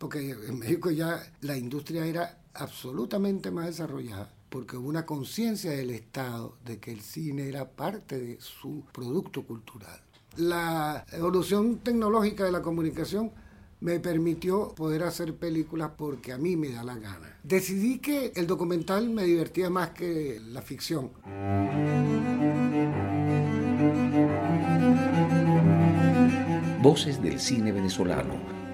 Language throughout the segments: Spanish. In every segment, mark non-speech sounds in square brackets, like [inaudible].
porque en México ya la industria era absolutamente más desarrollada, porque hubo una conciencia del Estado de que el cine era parte de su producto cultural. La evolución tecnológica de la comunicación me permitió poder hacer películas porque a mí me da la gana. Decidí que el documental me divertía más que la ficción. Voces del cine venezolano,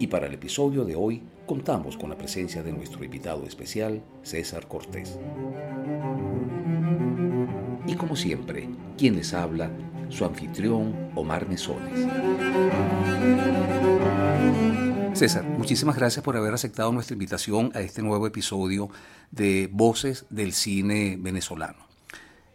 Y para el episodio de hoy contamos con la presencia de nuestro invitado especial, César Cortés. Y como siempre, quien les habla, su anfitrión Omar Mesones. César, muchísimas gracias por haber aceptado nuestra invitación a este nuevo episodio de Voces del Cine Venezolano.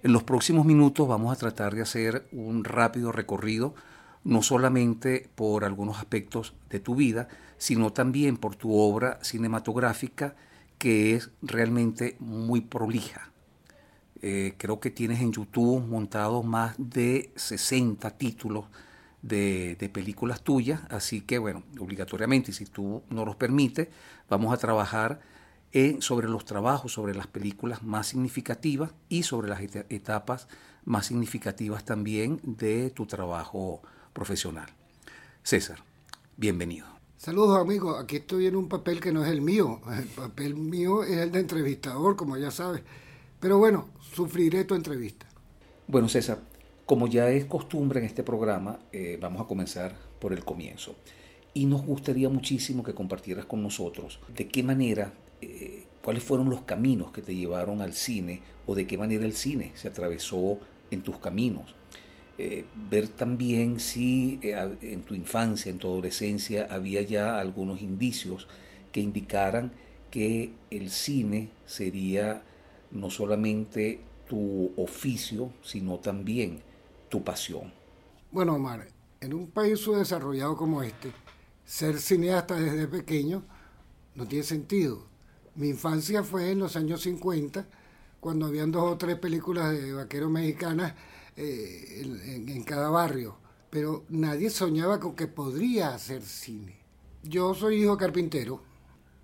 En los próximos minutos vamos a tratar de hacer un rápido recorrido, no solamente por algunos aspectos de tu vida, sino también por tu obra cinematográfica que es realmente muy prolija. Eh, creo que tienes en YouTube montado más de 60 títulos de, películas tuyas, así que bueno, obligatoriamente, si tú no los permites, vamos a trabajar en, sobre los trabajos, sobre las películas más significativas y sobre las etapas más significativas también de tu trabajo profesional. César, bienvenido. Saludos amigos, aquí estoy en un papel que no es el mío, el papel mío es el de entrevistador, como ya sabes, pero bueno, sufriré tu entrevista. Bueno César, como ya es costumbre en este programa, eh, vamos a comenzar por el comienzo. Y nos gustaría muchísimo que compartieras con nosotros de qué manera, eh, cuáles fueron los caminos que te llevaron al cine o de qué manera el cine se atravesó en tus caminos. Eh, ver también si en tu infancia, en tu adolescencia, había ya algunos indicios que indicaran que el cine sería no solamente tu oficio, sino también tu pasión? Bueno, Omar, en un país subdesarrollado como este, ser cineasta desde pequeño no tiene sentido. Mi infancia fue en los años 50, cuando habían dos o tres películas de vaqueros mexicanas eh, en, cada barrio, pero nadie soñaba con que podría hacer cine. Yo soy hijo carpintero,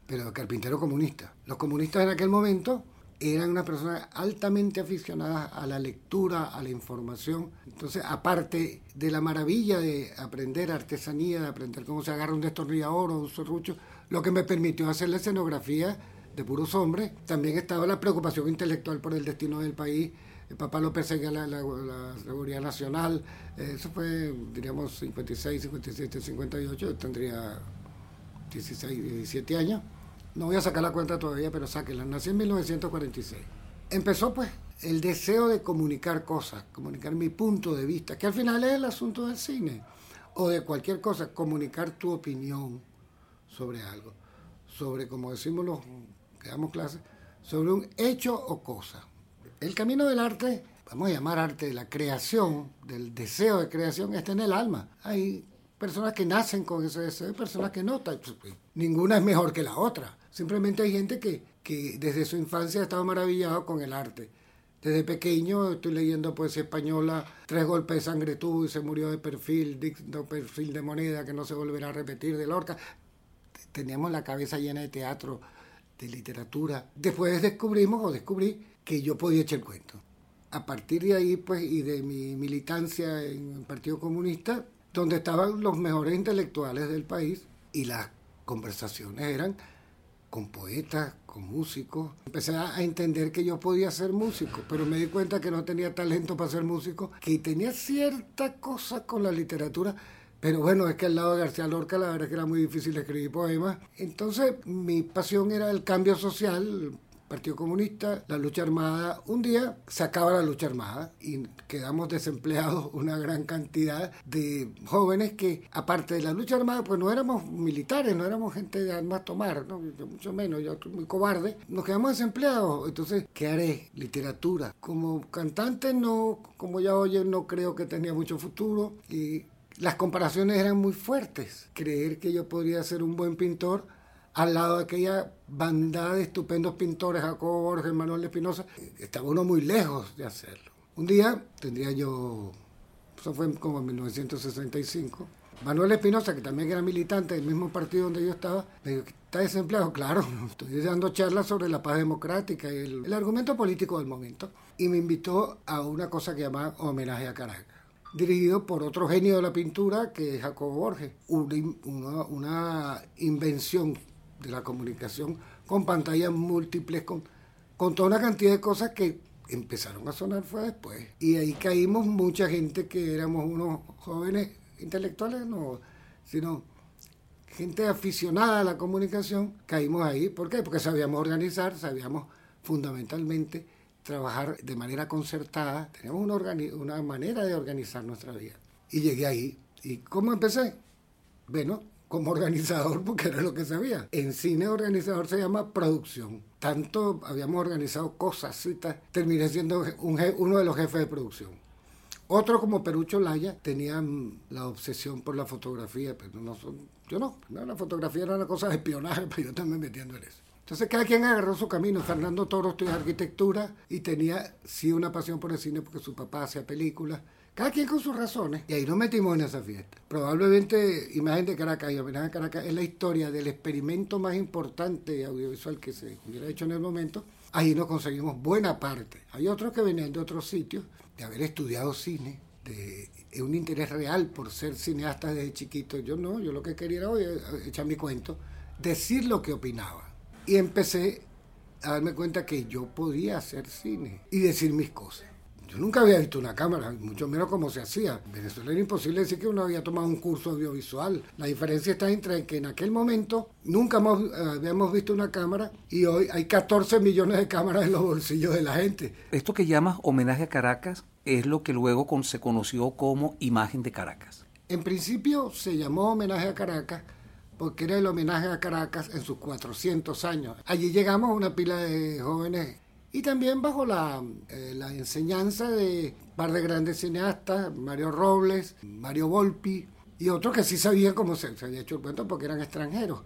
pero carpintero comunista. Los comunistas en aquel momento eran unas personas altamente aficionadas a la lectura, a la información. Entonces, aparte de la maravilla de aprender artesanía, de aprender cómo se agarra un destornillador o un serrucho, lo que me permitió hacer la escenografía de puros hombres, también estaba la preocupación intelectual por el destino del país. El papá lo perseguía la, la, seguridad nacional. Eso fue, diríamos, 56, 57, 58. Yo tendría 16, 17 años no voy a sacar la cuenta todavía, pero sáquenla. Nací en 1946. Empezó pues el deseo de comunicar cosas, comunicar mi punto de vista, que al final es el asunto del cine, o de cualquier cosa, comunicar tu opinión sobre algo, sobre, como decimos los que damos clases, sobre un hecho o cosa. El camino del arte, vamos a llamar arte de la creación, del deseo de creación, está en el alma. Hay personas que nacen con ese deseo y personas que no. Pues, ninguna es mejor que la otra. Simplemente hay gente que, que desde su infancia ha estado maravillado con el arte. Desde pequeño estoy leyendo poesía española, Tres golpes de sangre tuvo y se murió de perfil, de perfil de moneda que no se volverá a repetir de Lorca. Teníamos la cabeza llena de teatro, de literatura. Después descubrimos o descubrí que yo podía echar cuento. A partir de ahí, pues, y de mi militancia en el Partido Comunista, donde estaban los mejores intelectuales del país y las conversaciones eran con poetas, con músicos. Empecé a entender que yo podía ser músico, pero me di cuenta que no tenía talento para ser músico, que tenía cierta cosa con la literatura, pero bueno, es que al lado de García Lorca la verdad es que era muy difícil escribir poemas. Entonces mi pasión era el cambio social, Partido Comunista, la lucha armada. Un día se acaba la lucha armada y quedamos desempleados [laughs] una gran cantidad de jóvenes que, aparte de la lucha armada, pues no éramos militares, no éramos gente de armas tomar, ¿no? mucho menos, yo muy cobarde. Nos quedamos desempleados. Entonces, ¿qué haré? Literatura. Como cantante, no, como ya oyen, no creo que tenía mucho futuro y las comparaciones eran muy fuertes. Creer que yo podría ser un buen pintor al lado de aquella bandada de estupendos pintores, Jacobo Borges, Manuel Espinosa, estaba uno muy lejos de hacerlo. Un día tendría yo, eso fue como en 1965, Manuel Espinosa, que también era militante del mismo partido donde yo estaba, me dijo, ¿está desempleado? Claro, [laughs] estoy dando charlas sobre la paz democrática y el, el argumento político del momento. Y me invitó a una cosa que llamaba Homenaje a Caracas dirigido por otro genio de la pintura que es Jacobo Borges, una, una invención de la comunicación con pantallas múltiples, con, con toda una cantidad de cosas que empezaron a sonar fue después. Y ahí caímos mucha gente que éramos unos jóvenes intelectuales, no, sino gente aficionada a la comunicación, caímos ahí. ¿Por qué? Porque sabíamos organizar, sabíamos fundamentalmente trabajar de manera concertada, teníamos una, una manera de organizar nuestra vida. Y llegué ahí. ¿Y cómo empecé? Bueno, como organizador porque era lo que sabía. En cine organizador se llama producción. Tanto habíamos organizado cosas, citas, terminé siendo uno de los jefes de producción. Otro como Perucho Laya tenían la obsesión por la fotografía, pero no yo no, la fotografía era una cosa de espionaje, [laughs] pero yo también metiendo en eso. Entonces cada quien agarró su camino. Fernando Toro estudió arquitectura y tenía sí una pasión por el cine porque su papá hacía películas. Cada quien con sus razones. Y ahí nos metimos en esa fiesta. Probablemente Imagen de Caracas y Homenaje a Caracas es la historia del experimento más importante audiovisual que se hubiera hecho en el momento. Ahí nos conseguimos buena parte. Hay otros que venían de otros sitios, de haber estudiado cine, de un interés real por ser cineasta desde chiquito. Yo no, yo lo que quería era hoy, echar mi cuento, decir lo que opinaba. Y empecé a darme cuenta que yo podía hacer cine y decir mis cosas. Yo nunca había visto una cámara, mucho menos cómo se hacía. En Venezuela era imposible decir que uno había tomado un curso audiovisual. La diferencia está entre que en aquel momento nunca eh, habíamos visto una cámara y hoy hay 14 millones de cámaras en los bolsillos de la gente. Esto que llamas homenaje a Caracas es lo que luego se conoció como imagen de Caracas. En principio se llamó homenaje a Caracas porque era el homenaje a Caracas en sus 400 años. Allí llegamos una pila de jóvenes y también bajo la, eh, la enseñanza de un par de grandes cineastas, Mario Robles, Mario Volpi y otros que sí sabían cómo se, había hecho el cuento porque eran extranjeros.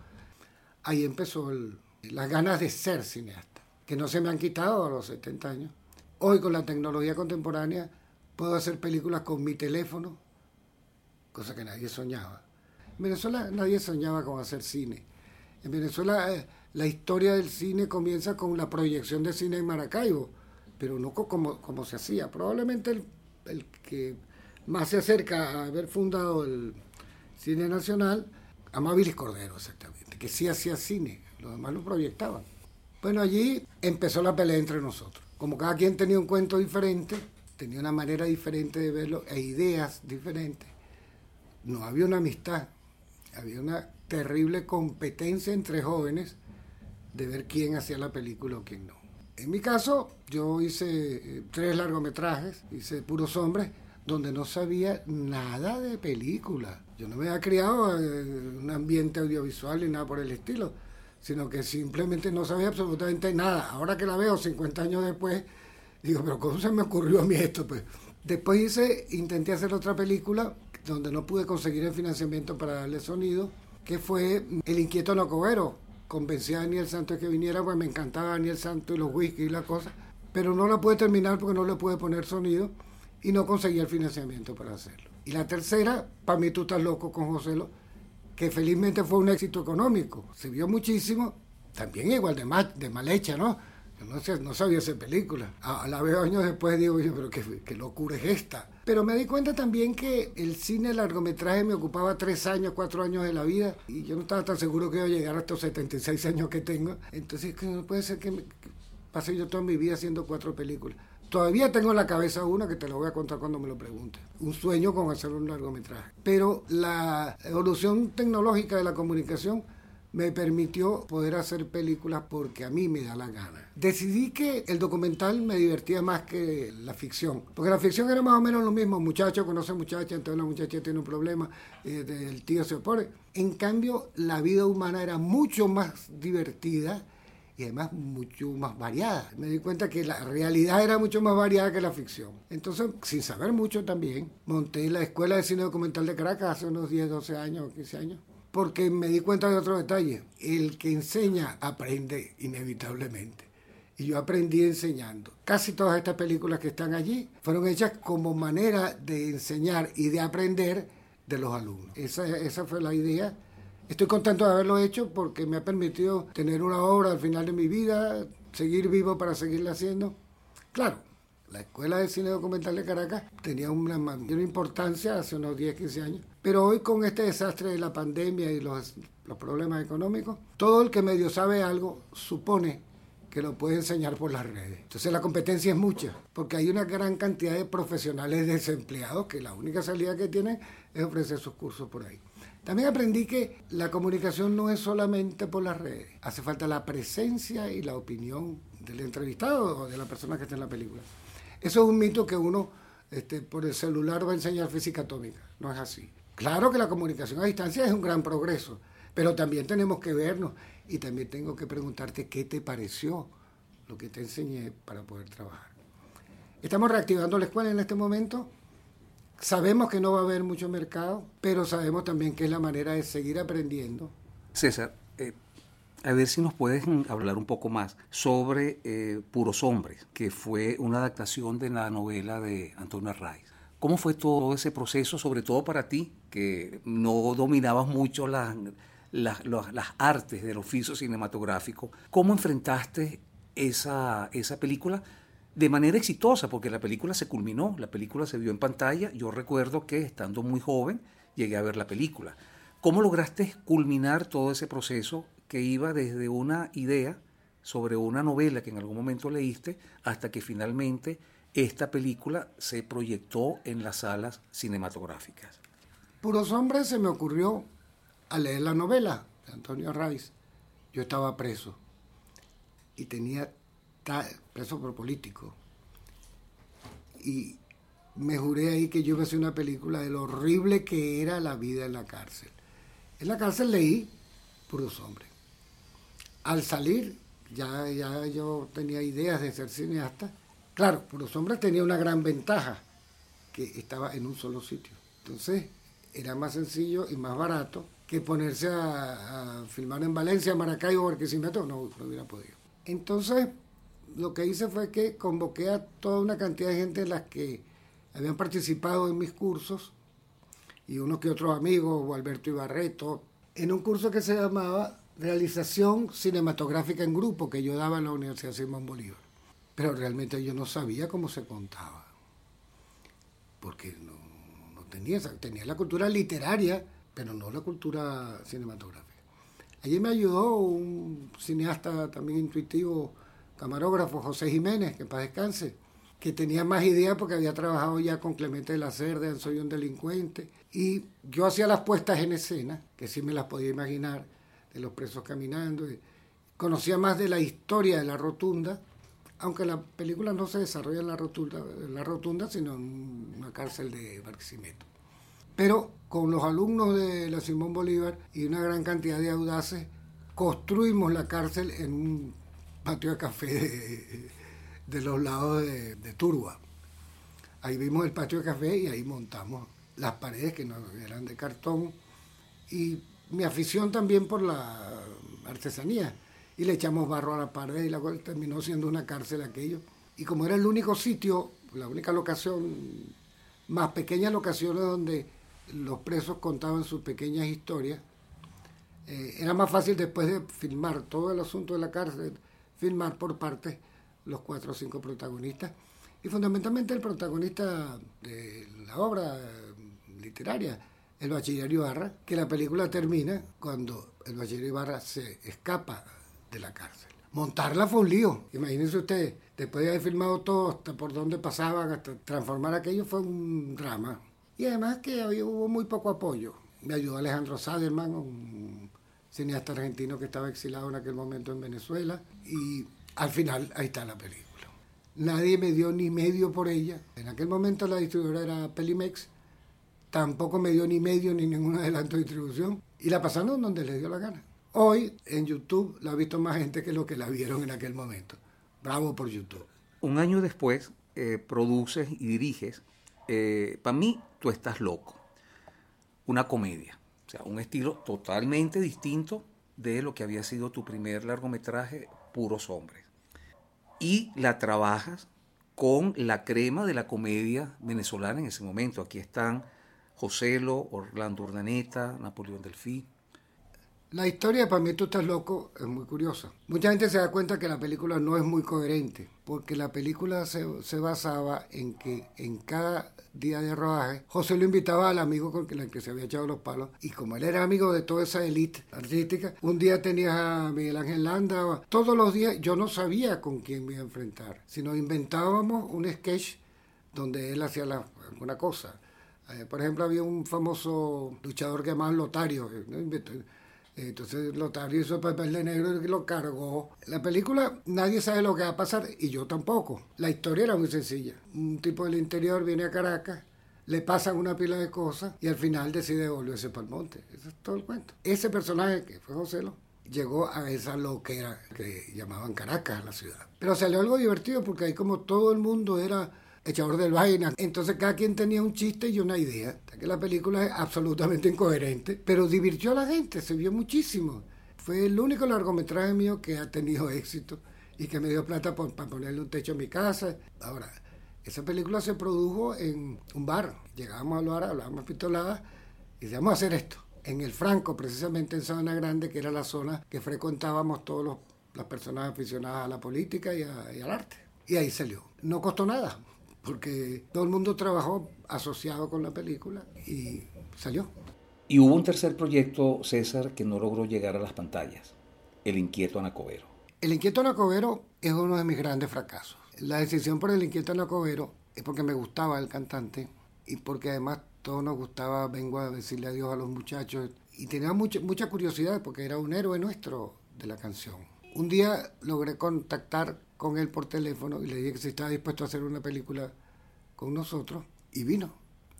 Ahí empezó las ganas de ser cineasta, que no se me han quitado a los 70 años. Hoy con la tecnología contemporánea puedo hacer películas con mi teléfono, cosa que nadie soñaba. En Venezuela nadie soñaba con hacer cine. En Venezuela... Eh, la historia del cine comienza con la proyección de cine en Maracaibo, pero no como, como se hacía. Probablemente el, que más se acerca a haber fundado el cine nacional, Amabilis Cordero, exactamente, que sí hacía cine, los demás lo proyectaban. Bueno, allí empezó la pelea entre nosotros. Como cada quien tenía un cuento diferente, tenía una manera diferente de verlo e ideas diferentes, no había una amistad, había una terrible competencia entre jóvenes de ver quién hacía la película o quién no. En mi caso, yo hice eh, tres largometrajes, hice puros hombres, donde no sabía nada de película. Yo no me había criado en un ambiente audiovisual ni nada por el estilo, sino que simplemente no sabía absolutamente nada. Ahora que la veo 50 años después, digo, pero ¿cómo se me ocurrió a mí esto? Pues después hice, intenté hacer otra película donde no pude conseguir el financiamiento para darle sonido, que fue El inquieto nocovero, convencí a Daniel Santos que viniera, pues me encantaba Daniel Santos y los whisky y la cosa, pero no la pude terminar porque no le pude poner sonido y no conseguí el financiamiento para hacerlo. Y la tercera, para mí tú estás loco con José Lo, que felizmente fue un éxito económico, se vio muchísimo, también igual de mal, de mal hecha, ¿no? No, sé, no sabía hacer película. A, la veo años después digo, yo, pero qué, qué, locura es esta. Pero me di cuenta también que el cine largometraje me ocupaba tres años, cuatro años de la vida y yo no estaba tan seguro que iba a llegar a estos 76 años que tengo. Entonces, que no puede ser que me, pase yo toda mi vida haciendo cuatro películas. Todavía tengo en la cabeza una que te lo voy a contar cuando me lo preguntes. Un sueño con hacer un largometraje. Pero la evolución tecnológica de la comunicación me permitió poder hacer películas porque a mí me da la gana. Decidí que el documental me divertía más que la ficción, porque la ficción era más o menos lo mismo, muchacho conoce muchacha, entonces la muchacha tiene un problema, eh, el tío se opone. En cambio, la vida humana era mucho más divertida y además mucho más variada. Me di cuenta que la realidad era mucho más variada que la ficción. Entonces, sin saber mucho también, monté la Escuela de Cine Documental de Caracas hace unos 10, 12 años, 15 años porque me di cuenta de otro detalle. El que enseña aprende inevitablemente. Y yo aprendí enseñando. Casi todas estas películas que están allí fueron hechas como manera de enseñar y de aprender de los alumnos. Esa, esa fue la idea. Estoy contento de haberlo hecho porque me ha permitido tener una obra al final de mi vida, seguir vivo para seguirla haciendo. Claro, la Escuela de Cine Documental de Caracas tenía una mayor importancia hace unos 10, 15 años pero hoy con este desastre de la pandemia y los, problemas económicos, todo el que medio sabe algo supone que lo puede enseñar por las redes. Entonces la competencia es mucha, porque hay una gran cantidad de profesionales desempleados que la única salida que tienen es ofrecer sus cursos por ahí. También aprendí que la comunicación no es solamente por las redes, hace falta la presencia y la opinión del entrevistado o de la persona que está en la película. Eso es un mito que uno este, por el celular va a enseñar física atómica, no es así. Claro que la comunicación a distancia es un gran progreso, pero también tenemos que vernos y también tengo que preguntarte qué te pareció lo que te enseñé para poder trabajar. Estamos reactivando la escuela en este momento. Sabemos que no va a haber mucho mercado, pero sabemos también que es la manera de seguir aprendiendo. César, eh, a ver si nos puedes hablar un poco más sobre eh, Puros Hombres, que fue una adaptación de la novela de Antonio Arraiz. ¿Cómo fue todo ese proceso, sobre todo para ti, que no dominabas mucho las, las, artes del oficio cinematográfico? ¿Cómo enfrentaste esa, esa película? de manera exitosa, porque la película se culminó, la película se vio en pantalla. Yo recuerdo que estando muy joven llegué a ver la película. ¿Cómo lograste culminar todo ese proceso que iba desde una idea sobre una novela que en algún momento leíste hasta que finalmente esta película se proyectó en las salas cinematográficas. Puros Hombres se me ocurrió al leer la novela de Antonio Arraiz. Yo estaba preso y tenía preso por político. Y me juré ahí que yo iba a hacer una película de lo horrible que era la vida en la cárcel. En la cárcel leí Puros Hombres. Al salir, ya, ya yo tenía ideas de ser cineasta Claro, Puros Hombres tenía una gran ventaja, que estaba en un solo sitio. Entonces, era más sencillo y más barato que ponerse a, filmar en Valencia, Maracaibo, Barquisimeto, no, no hubiera podido. Entonces, lo que hice fue que convoqué a toda una cantidad de gente en las que habían participado en mis cursos, y unos que otros amigos, Alberto Ibarreto, en un curso que se llamaba Realización Cinematográfica en Grupo, que yo daba en la Universidad Simón Bolívar pero realmente yo no sabía cómo se contaba, porque no, tenía, tenía la cultura literaria, pero no la cultura cinematográfica. Allí me ayudó un cineasta también intuitivo, camarógrafo, José Jiménez, que para descanse, que tenía más ideas porque había trabajado ya con Clemente de la Cerda Soy un delincuente. Y yo hacía las puestas en escena, que sí me las podía imaginar, de los presos caminando. conocía más de la historia de la rotunda aunque la película no se desarrolla en la rotunda, la rotunda sino en una cárcel de Barquisimeto. Pero con los alumnos de la Simón Bolívar y una gran cantidad de audaces, construimos la cárcel en un patio de café de, los lados de, de, Turba. Ahí vimos el patio de café y ahí montamos las paredes que no eran de cartón y mi afición también por la artesanía y le echamos barro a la pared y la cual terminó siendo una cárcel aquello. Y como era el único sitio, la única locación, más pequeñas locaciones donde los presos contaban sus pequeñas historias, eh, era más fácil después de filmar todo el asunto de la cárcel, filmar por partes los cuatro o cinco protagonistas. Y fundamentalmente el protagonista de la obra literaria, el bachiller Ibarra, que la película termina cuando el bachiller Ibarra se escapa de la cárcel. Montarla fue un lío. Imagínense ustedes, después de haber filmado todo, hasta por donde pasaban, hasta transformar aquello fue un drama. Y además que hubo muy poco apoyo. Me ayudó Alejandro Saderman, un cineasta argentino que estaba exilado en aquel momento en Venezuela. Y al final, ahí está la película. Nadie me dio ni medio por ella. En aquel momento la distribuidora era Pelimex. Tampoco me dio ni medio ni ningún adelanto de distribución. Y la pasaron donde les dio la gana. Hoy en YouTube la ha visto más gente que lo que la vieron en aquel momento. Bravo por YouTube. Un año después eh, produces y diriges eh, Para mí, tú estás loco. Una comedia. O sea, un estilo totalmente distinto de lo que había sido tu primer largometraje, Puros Hombres. Y la trabajas con la crema de la comedia venezolana en ese momento. Aquí están Joselo, Orlando Urdaneta, Napoleón Delfí. La historia Para mí tú estás loco es muy curiosa. Mucha gente se da cuenta que la película no es muy coherente, porque la película se, basaba en que en cada día de rodaje, José lo invitaba al amigo con el que se había echado los palos, y como él era amigo de toda esa élite artística, un día tenías a Miguel Ángel Landa, todos los días yo no sabía con quién me iba a enfrentar, sino inventábamos un sketch donde él hacía alguna cosa. Eh, por ejemplo, había un famoso luchador que llamaba Lotario, entonces Lotario hizo el papel de negro y lo cargó. La película nadie sabe lo que va a pasar y yo tampoco. La historia era muy sencilla. Un tipo del interior viene a Caracas, le pasan una pila de cosas y al final decide volverse para el monte. Eso es todo el cuento. Ese personaje que fue José Lo, llegó a esa loquera que llamaban Caracas, la ciudad. Pero salió algo divertido porque ahí como todo el mundo era echador del vaina. Entonces cada quien tenía un chiste y una idea. Que la película es absolutamente incoherente, pero divirtió a la gente, se vio muchísimo. Fue el único largometraje mío que ha tenido éxito y que me dio plata para ponerle un techo a mi casa. Ahora, esa película se produjo en un bar. Llegábamos al bar, hablábamos pistoladas y decíamos a hacer esto. En el Franco, precisamente en Sabana Grande, que era la zona que frecuentábamos todas las personas aficionadas a la política y al arte. Y ahí salió. No costó nada porque todo el mundo trabajó asociado con la película y salió. Y hubo un tercer proyecto, César, que no logró llegar a las pantallas, El Inquieto Anacobero. El Inquieto Anacobero es uno de mis grandes fracasos. La decisión por El Inquieto Anacobero es porque me gustaba el cantante y porque además todos nos gustaba, vengo a decirle adiós a los muchachos y tenía mucha, mucha curiosidad porque era un héroe nuestro de la canción. Un día logré contactar con él por teléfono y le dije que si estaba dispuesto a hacer una película con nosotros y vino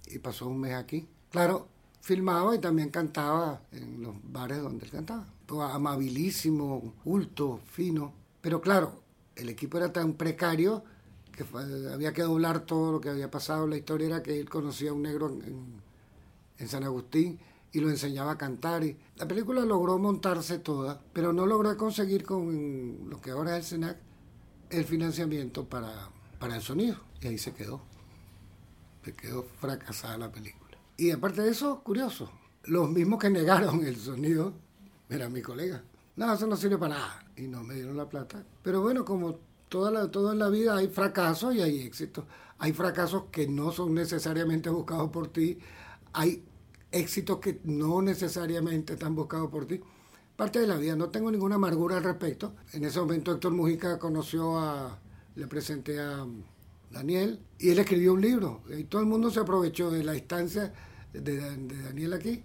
y pasó un mes aquí. Claro, filmaba y también cantaba en los bares donde él cantaba. amabilísimo, culto, fino. Pero claro, el equipo era tan precario que había que doblar todo lo que había pasado. La historia era que él conocía a un negro en, en San Agustín y lo enseñaba a cantar. Y la película logró montarse toda, pero no logró conseguir con lo que ahora es el SENAC el financiamiento para, para el sonido. Y ahí se quedó. Se quedó fracasada la película. Y aparte de eso, curioso, los mismos que negaron el sonido eran mi colega. No, eso no sirve para nada. Y no me dieron la plata. Pero bueno, como toda en la vida hay fracasos y hay éxitos. Hay fracasos que no son necesariamente buscados por ti. Hay éxitos que no necesariamente están buscados por ti parte de la vida. No tengo ninguna amargura al respecto. En ese momento Héctor Mujica conoció a, le presenté a Daniel y él escribió un libro. Y todo el mundo se aprovechó de la instancia de, Daniel aquí,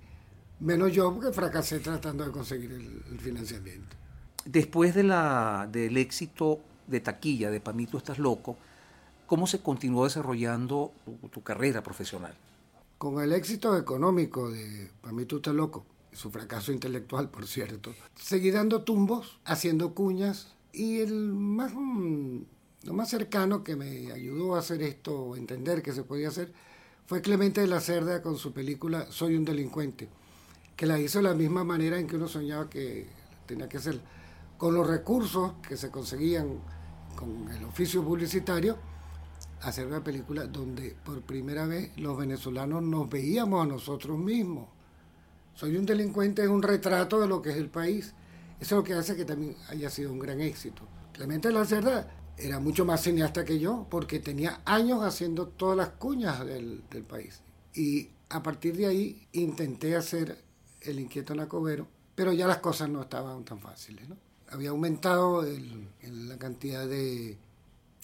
menos yo porque fracasé tratando de conseguir el, financiamiento. Después de la, del éxito de taquilla de Pamito Estás Loco, ¿cómo se continuó desarrollando tu, tu carrera profesional? Con el éxito económico de Pamito Estás Loco, su fracaso intelectual, por cierto. Seguí dando tumbos, haciendo cuñas, y el más, mm, lo más cercano que me ayudó a hacer esto, entender que se podía hacer, fue Clemente de la Cerda con su película Soy un delincuente, que la hizo de la misma manera en que uno soñaba que tenía que hacer, con los recursos que se conseguían con el oficio publicitario, hacer una película donde por primera vez los venezolanos nos veíamos a nosotros mismos soy un delincuente es un retrato de lo que es el país. Eso es lo que hace que también haya sido un gran éxito. Clemente Lacerda era mucho más cineasta que yo porque tenía años haciendo todas las cuñas del, país. Y a partir de ahí intenté hacer El Inquieto Nacobero, pero ya las cosas no estaban tan fáciles. ¿no? Había aumentado la cantidad de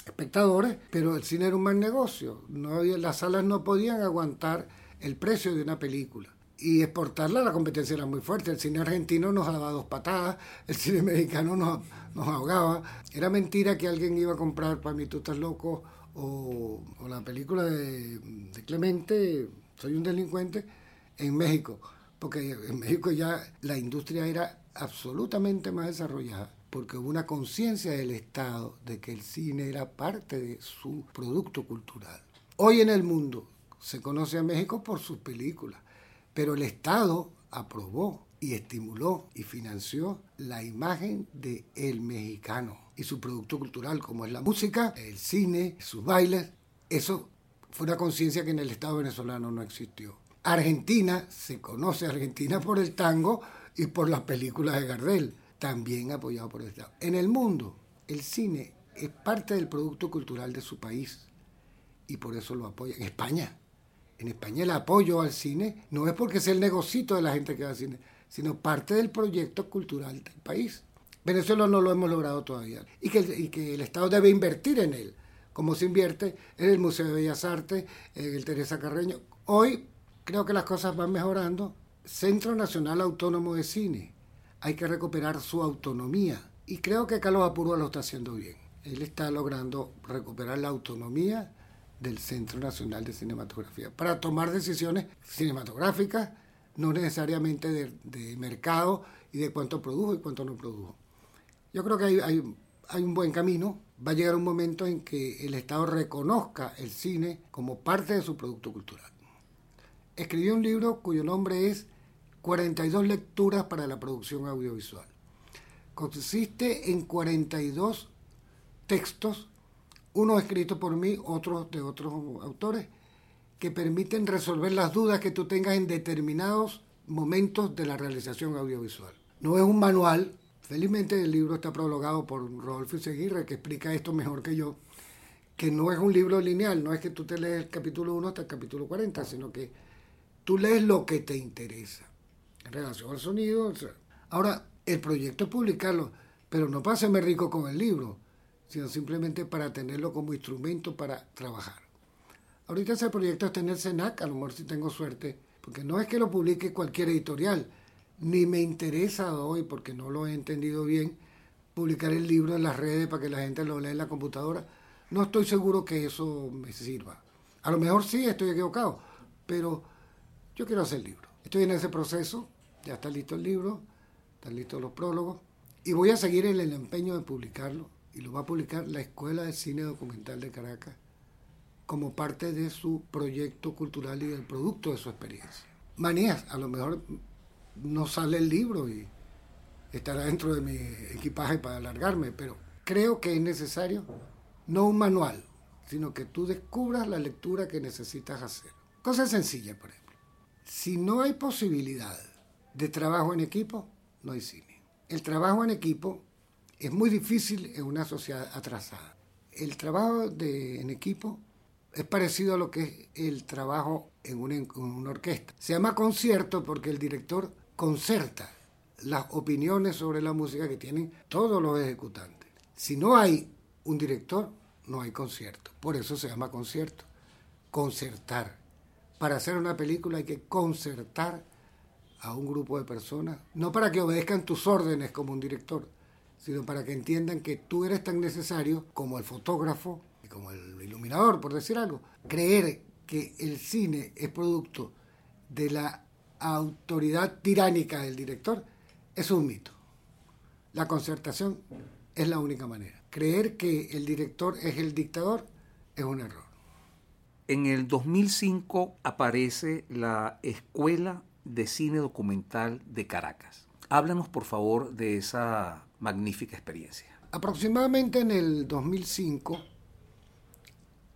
espectadores, pero el cine era un mal negocio. Las salas no podían aguantar el precio de una película y exportarla la competencia era muy fuerte. El cine argentino nos daba dos patadas, el cine mexicano nos, nos ahogaba. Era mentira que alguien iba a comprar Para mí tú estás loco o, la película de, de, Clemente, Soy un delincuente, en México. Porque en México ya la industria era absolutamente más desarrollada porque hubo una conciencia del Estado de que el cine era parte de su producto cultural. Hoy en el mundo se conoce a México por sus películas, pero el Estado aprobó y estimuló y financió la imagen de el mexicano y su producto cultural, como es la música, el cine, sus bailes. Eso fue una conciencia que en el Estado venezolano no existió. Argentina, se conoce Argentina por el tango y por las películas de Gardel también apoyado por el Estado. En el mundo, el cine es parte del producto cultural de su país y por eso lo apoya. En España, en España el apoyo al cine no es porque sea el negocito de la gente que va al cine, sino parte del proyecto cultural del país. Venezuela no lo hemos logrado todavía y que, el Estado debe invertir en él, como se invierte en el Museo de Bellas Artes, en el Teresa Carreño. Hoy creo que las cosas van mejorando. Centro Nacional Autónomo de Cine, hay que recuperar su autonomía. Y creo que Carlos Apurua lo está haciendo bien. Él está logrando recuperar la autonomía del Centro Nacional de Cinematografía para tomar decisiones cinematográficas, no necesariamente de, mercado y de cuánto produjo y cuánto no produjo. Yo creo que hay, hay, hay un buen camino. Va a llegar un momento en que el Estado reconozca el cine como parte de su producto cultural. Escribí un libro cuyo nombre es 42 lecturas para la producción audiovisual. Consiste en 42 textos, unos escritos por mí, otros de otros autores, que permiten resolver las dudas que tú tengas en determinados momentos de la realización audiovisual. No es un manual, felizmente el libro está prologado por Rodolfo Seguirre, que explica esto mejor que yo, que no es un libro lineal, no es que tú te lees el capítulo 1 hasta el capítulo 40, sino que tú lees lo que te interesa en relación al sonido. Ahora, el proyecto es publicarlo, pero no hacerme rico con el libro, sino simplemente para tenerlo como instrumento para trabajar. Ahorita ese proyecto está en SENAC, a lo mejor si tengo suerte, porque no es que lo publique cualquier editorial, ni me interesa hoy, porque no lo he entendido bien, publicar el libro en las redes para que la gente lo lea en la computadora. No estoy seguro que eso me sirva. A lo mejor sí, estoy equivocado, pero yo quiero hacer el libro. Estoy en ese proceso, ya está listo el libro, están listos los prólogos, y voy a seguir en el empeño de publicarlo, y lo va a publicar la Escuela de Cine Documental de Caracas como parte de su proyecto cultural y del producto de su experiencia. Manías, a lo mejor no sale el libro y estará dentro de mi equipaje para alargarme, pero creo que es necesario no un manual, sino que tú descubras la lectura que necesitas hacer. Cosa sencilla, por ejemplo. Si no hay posibilidad de trabajo en equipo, no hay cine. El trabajo en equipo es muy difícil en una sociedad atrasada. El trabajo de, en equipo es parecido a lo que es el trabajo en una, en una orquesta. Se llama concierto porque el director concerta las opiniones sobre la música que tienen todos los ejecutantes. Si no hay un director, no hay concierto. Por eso se llama concierto. Concertar. Para hacer una película hay que concertar a un grupo de personas, no para que obedezcan tus órdenes como un director, sino para que entiendan que tú eres tan necesario como el fotógrafo y como el iluminador, por decir algo. Creer que el cine es producto de la autoridad tiránica del director es un mito. La concertación es la única manera. Creer que el director es el dictador es un error. En el 2005 aparece la Escuela de Cine Documental de Caracas. Háblanos, por favor, de esa magnífica experiencia. Aproximadamente en el 2005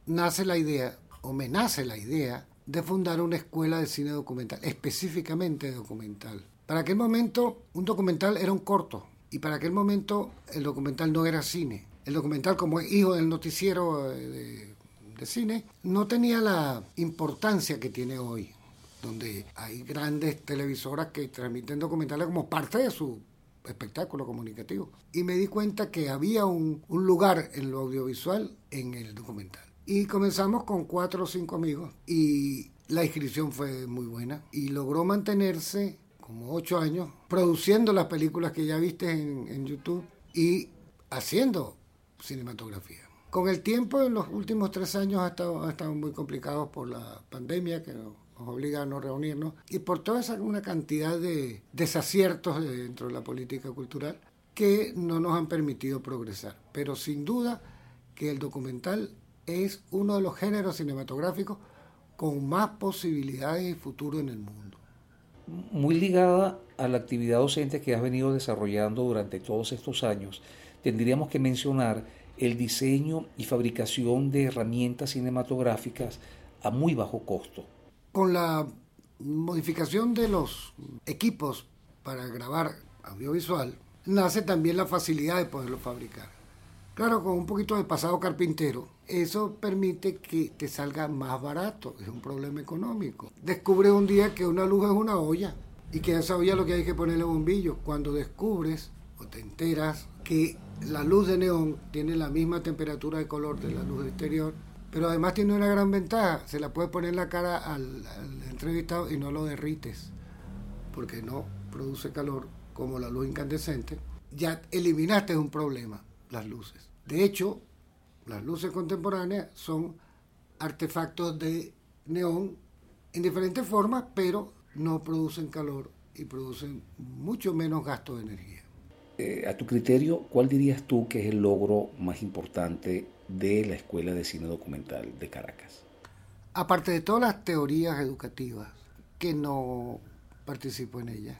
nace la idea, o me nace la idea, de fundar una escuela de cine documental, específicamente documental. Para aquel momento, un documental era un corto, y para aquel momento el documental no era cine. El documental, como hijo del noticiero eh, de, de cine, no tenía la importancia que tiene hoy donde hay grandes televisoras que transmiten documentales como parte de su espectáculo comunicativo. Y me di cuenta que había un, lugar en lo audiovisual en el documental. Y comenzamos con cuatro o cinco amigos y la inscripción fue muy buena y logró mantenerse como ocho años produciendo las películas que ya viste en, en YouTube y haciendo cinematografía. Con el tiempo, en los últimos tres años ha estado, ha estado muy complicado por la pandemia que nos obliga a no reunirnos y por toda esa una cantidad de desaciertos dentro de la política cultural que no nos han permitido progresar. Pero sin duda que el documental es uno de los géneros cinematográficos con más posibilidades y futuro en el mundo. Muy ligada a la actividad docente que has venido desarrollando durante todos estos años, tendríamos que mencionar el diseño y fabricación de herramientas cinematográficas a muy bajo costo. Con la modificación de los equipos para grabar audiovisual, nace también la facilidad de poderlo fabricar. Claro, con un poquito de pasado carpintero, eso permite que te salga más barato, es un problema económico. Descubre un día que una luz es una olla y que esa olla lo que hay que ponerle bombillos. Cuando descubres o te enteras que la luz de neón tiene la misma temperatura de color de la luz exterior, pero además tiene una gran ventaja, se la puede poner en la cara al, entrevistado y no lo derrites, porque no produce calor como la luz incandescente. Ya eliminaste un problema, las luces. De hecho, las luces contemporáneas son artefactos de neón en diferentes formas, pero no producen calor y producen mucho menos gasto de energía. Eh, a tu criterio, ¿cuál dirías tú que es el logro más importante de la Escuela de Cine Documental de Caracas? Aparte de todas las teorías educativas que no participo en ellas,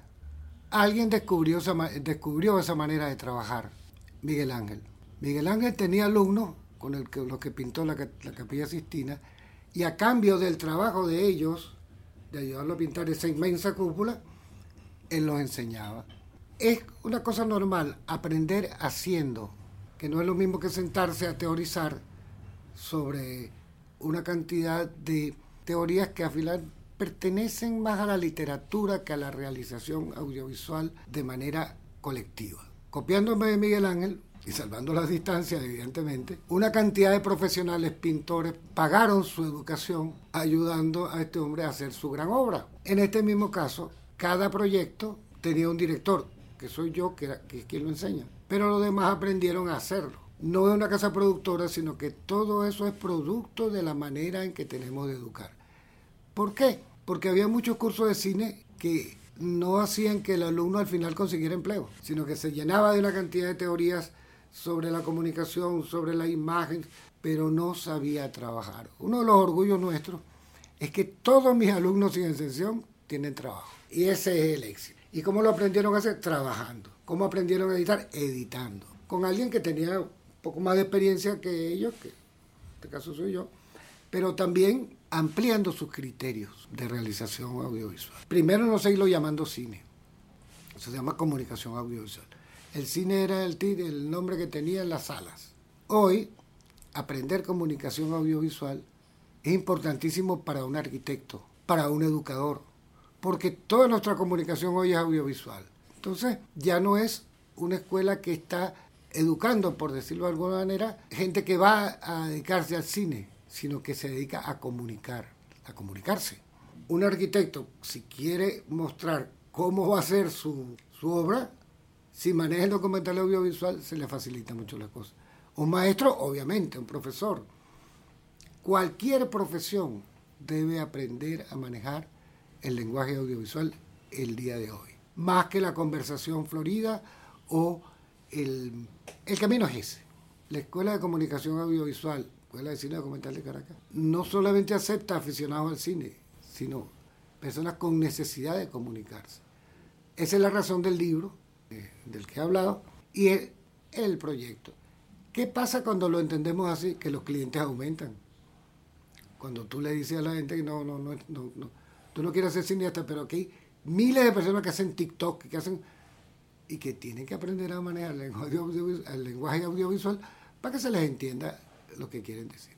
alguien descubrió esa, descubrió esa manera de trabajar, Miguel Ángel. Miguel Ángel tenía alumnos con los que pintó la, la Capilla Sistina y a cambio del trabajo de ellos, de ayudarlo a pintar esa inmensa cúpula, él los enseñaba. Es una cosa normal aprender haciendo, que no es lo mismo que sentarse a teorizar sobre una cantidad de teorías que al final pertenecen más a la literatura que a la realización audiovisual de manera colectiva. Copiándome de Miguel Ángel, y salvando las distancias, evidentemente, una cantidad de profesionales pintores pagaron su educación ayudando a este hombre a hacer su gran obra. En este mismo caso, cada proyecto tenía un director, que soy yo, que, que es quien lo enseña, pero los demás aprendieron a hacerlo. No es una casa productora, sino que todo eso es producto de la manera en que tenemos de educar. ¿Por qué? Porque había muchos cursos de cine que no hacían que el alumno al final consiguiera empleo, sino que se llenaba de una cantidad de teorías sobre la comunicación, sobre la imagen, pero no sabía trabajar. Uno de los orgullos nuestros es que todos mis alumnos, sin excepción, tienen trabajo. Y ese es el éxito. ¿Y cómo lo aprendieron a hacer? Trabajando. ¿Cómo aprendieron a editar? Editando. Con alguien que tenía un poco más de experiencia que ellos, que en este caso soy yo, pero también ampliando sus criterios de realización audiovisual. Primero no seguirlo llamando cine, se llama comunicación audiovisual. El cine era el, el nombre que tenía en las salas. Hoy, aprender comunicación audiovisual es importantísimo para un arquitecto, para un educador, porque toda nuestra comunicación hoy es audiovisual. Entonces, ya no es una escuela que está educando, por decirlo de alguna manera, gente que va a dedicarse al cine, sino que se dedica a comunicar, a comunicarse. Un arquitecto, si quiere mostrar cómo va a ser su, su obra, si maneja el documental audiovisual, se le facilita mucho la cosa. Un maestro, obviamente, un profesor. Cualquier profesión debe aprender a manejar el lenguaje audiovisual el día de hoy. Más que la conversación florida o el, el camino es ese. La Escuela de Comunicación Audiovisual, Escuela de Cine Documental de Caracas, no solamente acepta aficionados al cine, sino personas con necesidad de comunicarse. Esa es la razón del libro, del que he hablado, y el, el proyecto. ¿Qué pasa cuando lo entendemos así? Que los clientes aumentan. Cuando tú le dices a la gente que no, no, no, no tú no quieres ser cineasta, pero aquí hay miles de personas que hacen TikTok, que hacen y que tienen que aprender a manejar el lenguaje, audiovisual, el lenguaje audiovisual para que se les entienda lo que quieren decir.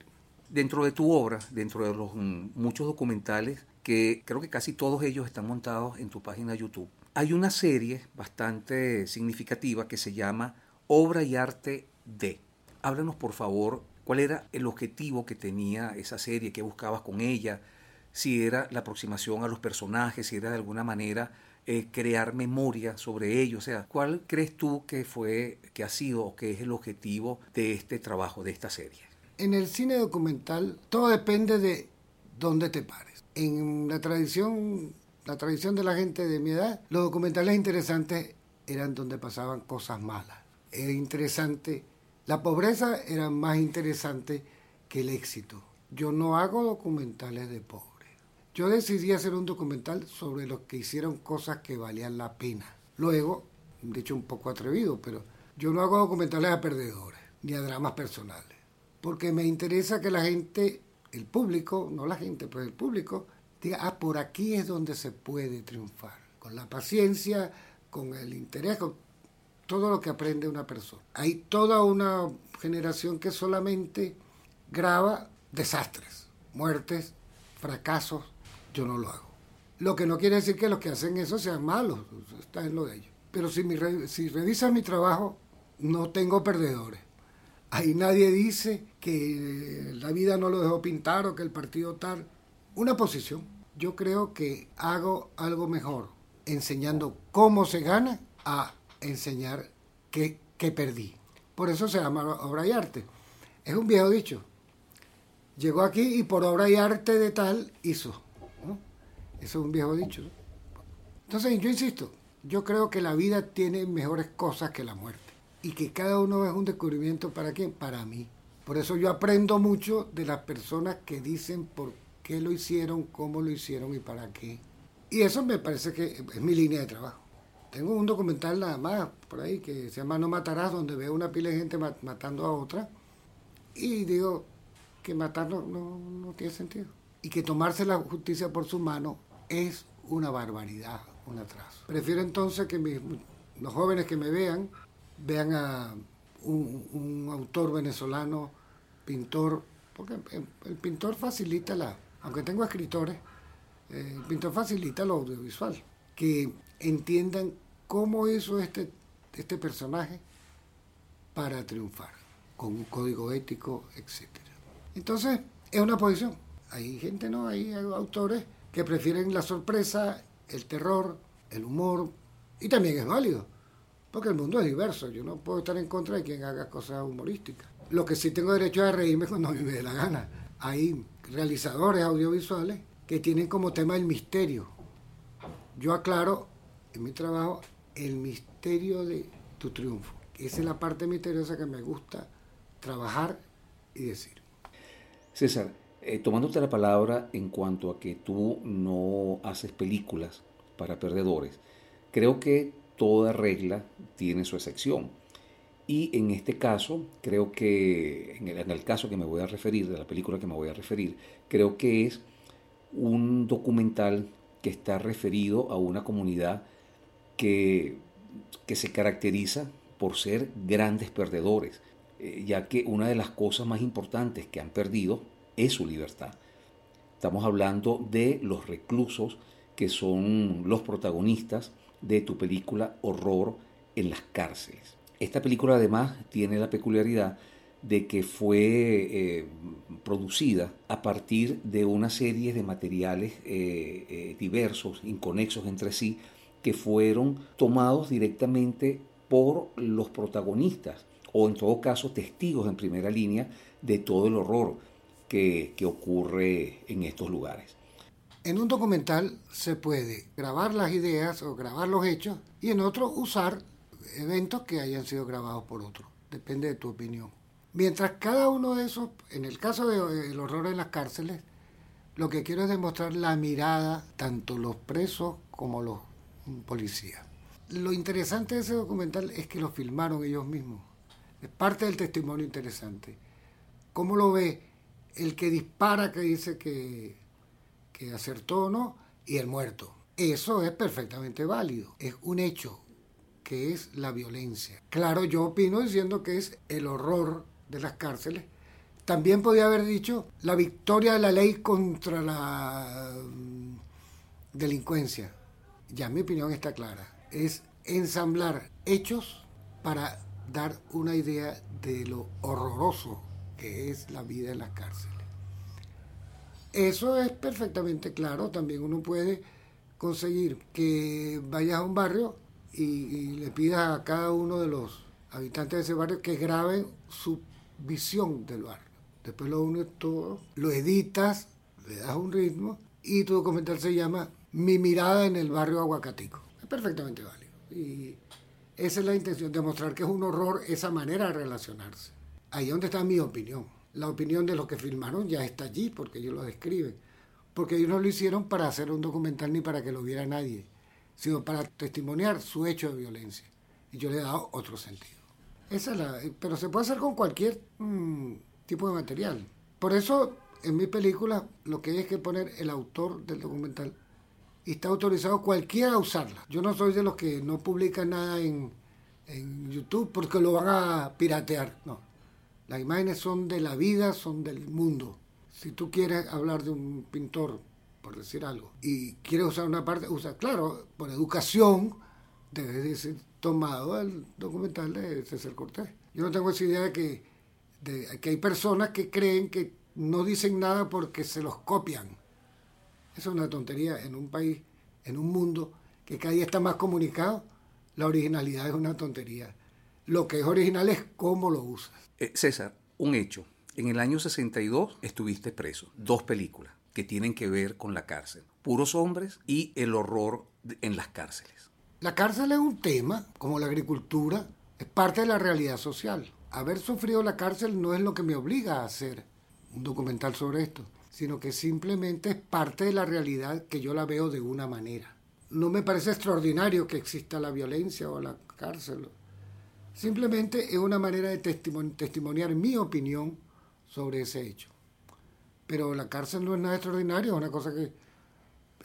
Dentro de tu obra, dentro de los mm, muchos documentales, que creo que casi todos ellos están montados en tu página YouTube, hay una serie bastante significativa que se llama Obra y Arte de. Háblanos, por favor, ¿Cuál era el objetivo que tenía esa serie? ¿Qué buscabas con ella? Si era la aproximación a los personajes, si era de alguna manera eh, crear memoria sobre ellos. Sea, ¿cuál crees tú que fue, que ha sido o que es el objetivo de este trabajo, de esta serie? En el cine documental todo depende de dónde te pares. En la tradición, la tradición de la gente de mi edad, los documentales interesantes eran donde pasaban cosas malas. Era interesante, la pobreza era más interesante que el éxito. Yo no hago documentales de pobres. Yo decidí hacer un documental sobre los que hicieron cosas que valían la pena. Luego, de hecho un poco atrevido, pero yo no hago documentales a perdedores, ni a dramas personales, porque me interesa que la gente, el público, no la gente, pero el público, diga, ah, por aquí es donde se puede triunfar, con la paciencia, con el interés, con todo lo que aprende una persona. Hay toda una generación que solamente graba desastres, muertes, fracasos. Yo no lo hago. Lo que no quiere decir que los que hacen eso sean malos, está en lo de ellos. Pero si, mi, si revisas mi trabajo, no tengo perdedores. Ahí nadie dice que la vida no lo dejó pintar o que el partido tal. Una posición. Yo creo que hago algo mejor enseñando cómo se gana a enseñar qué, perdí. Por eso se llama obra y arte. Es un viejo dicho. Llegó aquí y por obra y arte de tal hizo. Eso es un viejo dicho. Entonces yo insisto, yo creo que la vida tiene mejores cosas que la muerte. Y que cada uno es un descubrimiento para quién, para mí. Por eso yo aprendo mucho de las personas que dicen por qué lo hicieron, cómo lo hicieron y para qué. Y eso me parece que es mi línea de trabajo. Tengo un documental nada más por ahí que se llama No Matarás, donde veo una pila de gente matando a otra. Y digo que matar no, no, tiene sentido. Y que tomarse la justicia por su mano es una barbaridad, un atraso. Prefiero entonces que los jóvenes que me vean vean a un, un autor venezolano, pintor, porque el pintor facilita la... Aunque tengo escritores, eh, el pintor facilita lo audiovisual, que entiendan cómo hizo este, este personaje para triunfar, con un código ético, etc. Entonces, es una posición. Hay gente, ¿no? Hay autores que prefieren la sorpresa, el terror, el humor, y también es válido, porque el mundo es diverso. Yo no puedo estar en contra de quien haga cosas humorísticas. Lo que sí tengo derecho a reírme cuando me dé la gana. Hay realizadores audiovisuales que tienen como tema el misterio. Yo aclaro en mi trabajo el misterio de tu triunfo. Esa es la parte misteriosa que me gusta trabajar y decir. César, eh, tomándote la palabra en cuanto a que tú no haces películas para perdedores, creo que toda regla tiene su excepción. Y en este caso, creo que, en el, caso que me voy a referir, de la película que me voy a referir, creo que es un documental que está referido a una comunidad que, que se caracteriza por ser grandes perdedores, eh, ya que una de las cosas más importantes que han perdido es su libertad. Estamos hablando de los reclusos que son los protagonistas de tu película Horror en las cárceles. Esta película además tiene la peculiaridad de que fue eh, producida a partir de una serie de materiales eh, eh, diversos, inconexos entre sí, que fueron tomados directamente por los protagonistas o en todo caso testigos en primera línea de todo el horror que, ocurre en estos lugares. En un documental se puede grabar las ideas o grabar los hechos y en otro usar eventos que hayan sido grabados por otro. Depende de tu opinión. Mientras cada uno de esos, en el caso del horror en las cárceles, lo que quiero es demostrar la mirada, tanto los presos como los policías. Lo interesante de ese documental es que lo filmaron ellos mismos. Es parte del testimonio interesante. ¿Cómo lo ve el que dispara, que dice que, que acertó o no, y el muerto? Eso es perfectamente válido. Es un hecho que es la violencia. Claro, yo opino diciendo que es el horror de las cárceles, también podía haber dicho la victoria de la ley contra la mm, delincuencia. Ya mi opinión está clara. Es ensamblar hechos para dar una idea de lo horroroso que es la vida en las cárceles. Eso es perfectamente claro, también uno puede conseguir que vayas a un barrio y, le pidas a cada uno de los habitantes de ese barrio que graben su visión del barrio. Después lo unes todo, lo editas, le das un ritmo y tu documental se llama Mi mirada en el barrio Aguacatico. Es perfectamente válido. Y esa es la intención, demostrar que es un horror esa manera de relacionarse. Ahí donde está mi opinión. La opinión de los que filmaron ya está allí porque ellos lo describen. Porque ellos no lo hicieron para hacer un documental ni para que lo viera nadie, sino para testimoniar su hecho de violencia. Y yo le he dado otro sentido. Esa es la, pero se puede hacer con cualquier mm, tipo de material. Por eso en mi película lo que hay es que poner el autor del documental y está autorizado cualquiera a usarla. Yo no soy de los que no publican nada en, en YouTube porque lo van a piratear. No. Las imágenes son de la vida, son del mundo. Si tú quieres hablar de un pintor, por decir algo, y quieres usar una parte, usa, claro, por educación, debe ser tomado el documental de César Cortés. Yo no tengo esa idea de que, de que hay personas que creen que no dicen nada porque se los copian. Eso es una tontería en un país, en un mundo que cada día está más comunicado. La originalidad es una tontería. Lo que es original es cómo lo usas. Eh, César, un hecho. En el año 62 estuviste preso. Dos películas que tienen que ver con la cárcel. Puros hombres y el horror en las cárceles. La cárcel es un tema, como la agricultura, es parte de la realidad social. Haber sufrido la cárcel no es lo que me obliga a hacer un documental sobre esto, sino que simplemente es parte de la realidad que yo la veo de una manera. No me parece extraordinario que exista la violencia o la cárcel. Simplemente es una manera de testimoniar mi opinión sobre ese hecho. Pero la cárcel no es nada extraordinario, es una cosa que,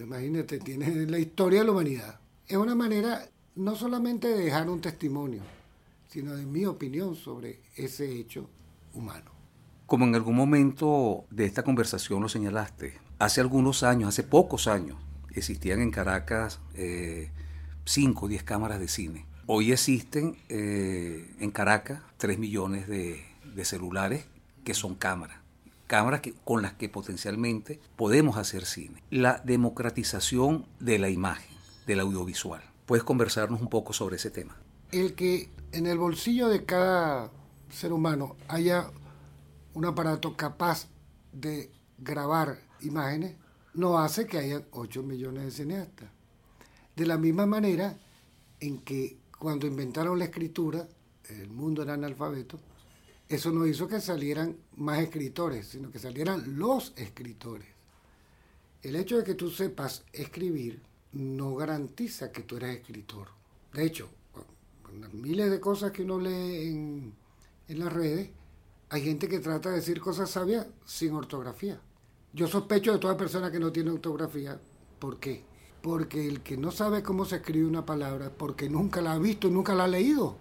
imagínate, tiene la historia de la humanidad. Es una manera no solamente de dejar un testimonio, sino de mi opinión sobre ese hecho humano. Como en algún momento de esta conversación lo señalaste, hace algunos años, hace pocos años, existían en Caracas 5 o 10 cámaras de cine. Hoy existen eh, en Caracas 3 millones de, celulares que son cámaras cámaras que, con las que potencialmente podemos hacer cine. La democratización de la imagen, del audiovisual. ¿Puedes conversarnos un poco sobre ese tema? El que en el bolsillo de cada ser humano haya un aparato capaz de grabar imágenes no hace que haya 8 millones de cineastas. De la misma manera en que cuando inventaron la escritura, el mundo era analfabeto, eso no hizo que salieran más escritores, sino que salieran los escritores. El hecho de que tú sepas escribir no garantiza que tú eres escritor. De hecho, miles de cosas que uno lee en, en las redes, hay gente que trata de decir cosas sabias sin ortografía. Yo sospecho de toda persona que no tiene ortografía. ¿Por qué? Porque el que no sabe cómo se escribe una palabra, porque nunca la ha visto nunca la ha leído.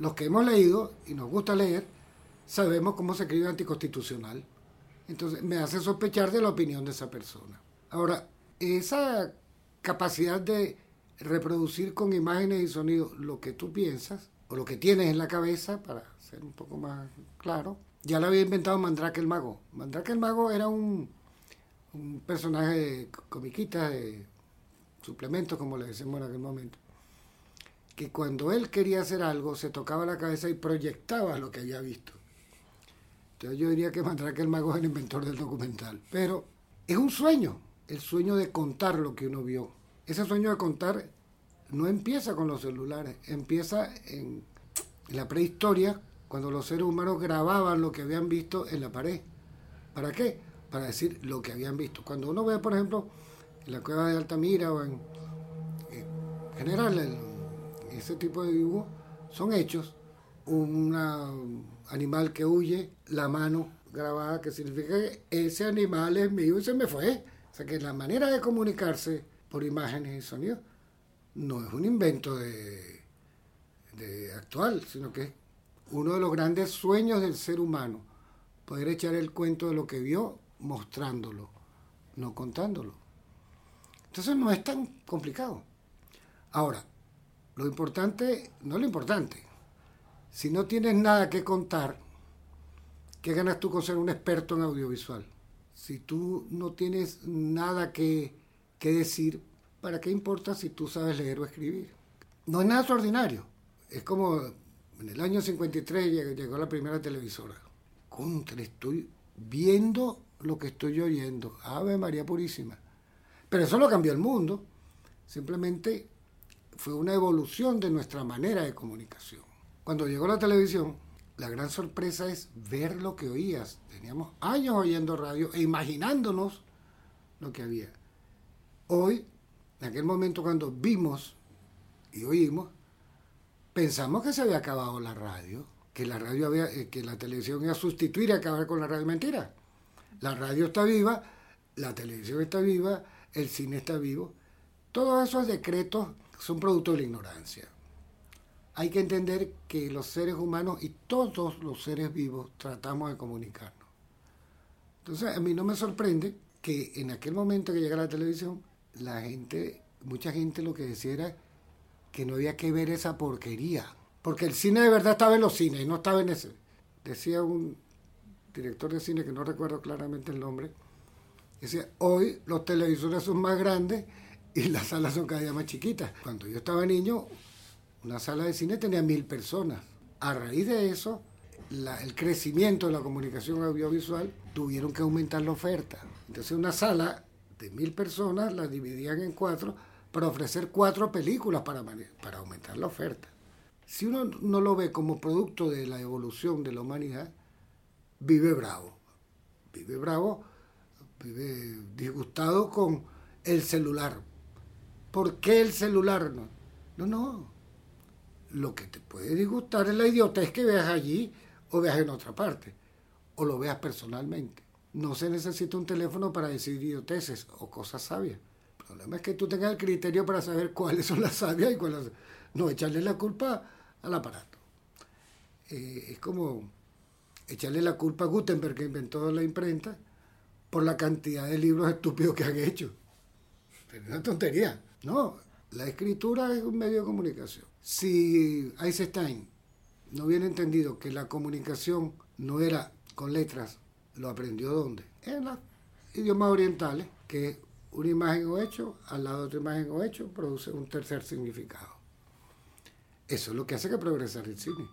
Los que hemos leído y nos gusta leer, sabemos cómo se escribe anticonstitucional. Entonces me hace sospechar de la opinión de esa persona. Ahora, esa capacidad de reproducir con imágenes y sonidos lo que tú piensas o lo que tienes en la cabeza, para ser un poco más claro, ya lo había inventado Mandrake el Mago. Mandrake el Mago era un, un personaje comiquita, de suplementos, como le decimos en aquel momento, que cuando él quería hacer algo, se tocaba la cabeza y proyectaba lo que había visto. Entonces yo diría que Mandrake el Mago es el inventor del documental. Pero es un sueño, el sueño de contar lo que uno vio. Ese sueño de contar no empieza con los celulares, empieza en la prehistoria cuando los seres humanos grababan lo que habían visto en la pared. ¿Para qué? Para decir lo que habían visto. Cuando uno ve, por ejemplo, en la cueva de Altamira o en, general, ese tipo de dibujos, son hechos. Un animal que huye, la mano grabada, que significa que ese animal es mío y se me fue. O sea que la manera de comunicarse por imágenes y sonidos no es un invento de, de actual, sino que es uno de los grandes sueños del ser humano, poder echar el cuento de lo que vio mostrándolo, no contándolo. Entonces no es tan complicado. Ahora, lo importante, no lo importante, si no tienes nada que contar, ¿Qué ganas tú con ser un experto en audiovisual? Si tú no tienes nada que, que decir, ¿para qué importa si tú sabes leer o escribir? No es nada extraordinario. Es como en el año 53 llegó la primera televisora. Contra, estoy viendo lo que estoy oyendo. Ave María Purísima. Pero eso lo cambió el mundo. Simplemente fue una evolución de nuestra manera de comunicación. Cuando llegó la televisión, la gran sorpresa es ver lo que oías. Teníamos años oyendo radio e imaginándonos lo que había. Hoy, en aquel momento cuando vimos y oímos, pensamos que se había acabado la radio, que la radio había, eh, que la televisión iba a sustituir y acabar con la radio. Mentira. La radio está viva, la televisión está viva, el cine está vivo. Todos esos decretos son producto de la ignorancia hay que entender que los seres humanos y todos los seres vivos tratamos de comunicarnos. Entonces, a mí no me sorprende que en aquel momento que llega la televisión, la gente, mucha gente lo que decía era que no había que ver esa porquería. Porque el cine de verdad estaba en los cines y no estaba en ese. Decía un director de cine que no recuerdo claramente el nombre, hoy los televisores son más grandes y las salas son cada día más chiquitas. Cuando yo estaba niño, una sala de cine tenía mil personas. A raíz de eso, el crecimiento de la comunicación audiovisual tuvieron que aumentar la oferta. Entonces una sala de mil personas la dividían en cuatro para ofrecer cuatro películas para, para aumentar la oferta. Si uno no lo ve como producto de la evolución de la humanidad, vive bravo. Vive bravo, disgustado con el celular. ¿Por qué el celular? No, no, no lo que te puede disgustar es la idiotez que veas allí o veas en otra parte, o lo veas personalmente. No se necesita un teléfono para decir idioteces o cosas sabias. El problema es que tú tengas el criterio para saber cuáles son las sabias y cuáles no echarle la culpa al aparato. Eh, es como echarle la culpa a Gutenberg que inventó la imprenta por la cantidad de libros estúpidos que han hecho. Es una tontería. No, la escritura es un medio de comunicación. Si Einstein no hubiera entendido que la comunicación no era con letras, ¿lo aprendió dónde? En los idiomas orientales, que una imagen o hecho, al lado de otra imagen o hecho, produce un tercer significado. Eso es lo que hace que progresar el cine.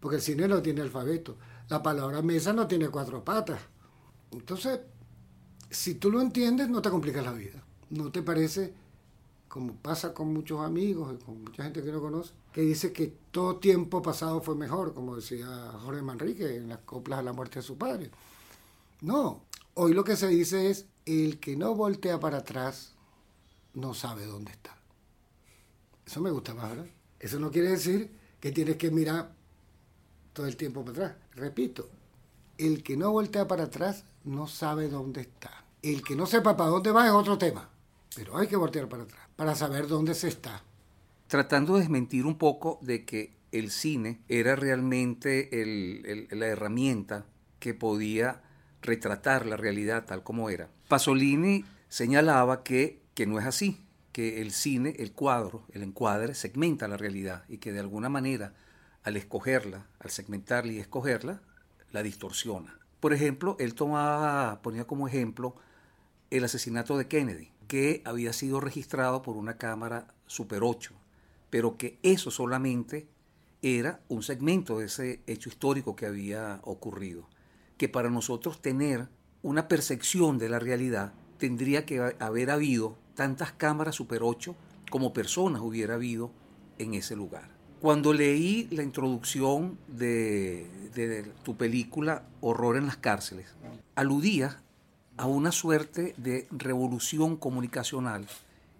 Porque el cine no tiene alfabeto. La palabra mesa no tiene cuatro patas. Entonces, si tú lo entiendes, no te complicas la vida. No te parece como pasa con muchos amigos y con mucha gente que no conoce, que dice que todo tiempo pasado fue mejor, como decía Jorge Manrique en las coplas a la muerte de su padre. No, hoy lo que se dice es, el que no voltea para atrás no sabe dónde está. Eso me gusta más, ¿verdad? Eso no quiere decir que tienes que mirar todo el tiempo para atrás. Repito, el que no voltea para atrás no sabe dónde está. El que no sepa para dónde va es otro tema. Pero hay que voltear para atrás, para saber dónde se está. Tratando de desmentir un poco de que el cine era realmente la herramienta que podía retratar la realidad tal como era. Pasolini señalaba que, que no es así, que el cine, el cuadro, el encuadre segmenta la realidad y que de alguna manera al escogerla, al segmentarla y escogerla, la distorsiona. Por ejemplo, él tomaba, ponía como ejemplo el asesinato de Kennedy que había sido registrado por una cámara Super 8, pero que eso solamente era un segmento de ese hecho histórico que había ocurrido. Que para nosotros tener una percepción de la realidad tendría que haber habido tantas cámaras Super 8 como personas hubiera habido en ese lugar. Cuando leí la introducción de, de tu película Horror en las cárceles, aludía a una suerte de revolución comunicacional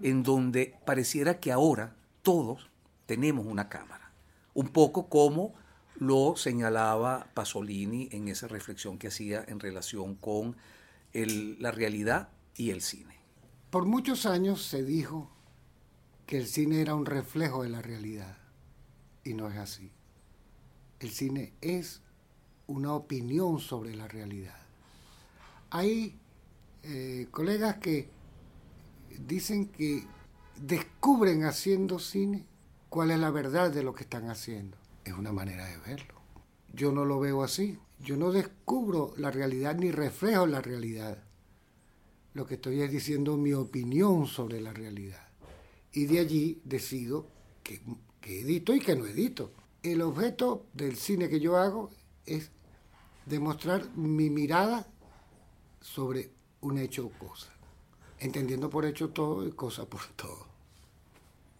en donde pareciera que ahora todos tenemos una cámara. Un poco como lo señalaba Pasolini en esa reflexión que hacía en relación con la realidad y el cine. Por muchos años se dijo que el cine era un reflejo de la realidad y no es así. El cine es una opinión sobre la realidad. Eh, colegas que dicen que descubren haciendo cine cuál es la verdad de lo que están haciendo. Es una manera de verlo. Yo no lo veo así. yo no descubro la realidad ni reflejo la realidad. Lo que estoy es diciendo mi opinión sobre la realidad. Y de allí decido que, que edito y que no edito. El objeto del cine que yo hago es demostrar mi mirada sobre un hecho o cosa, entendiendo por hecho todo y cosa por todo.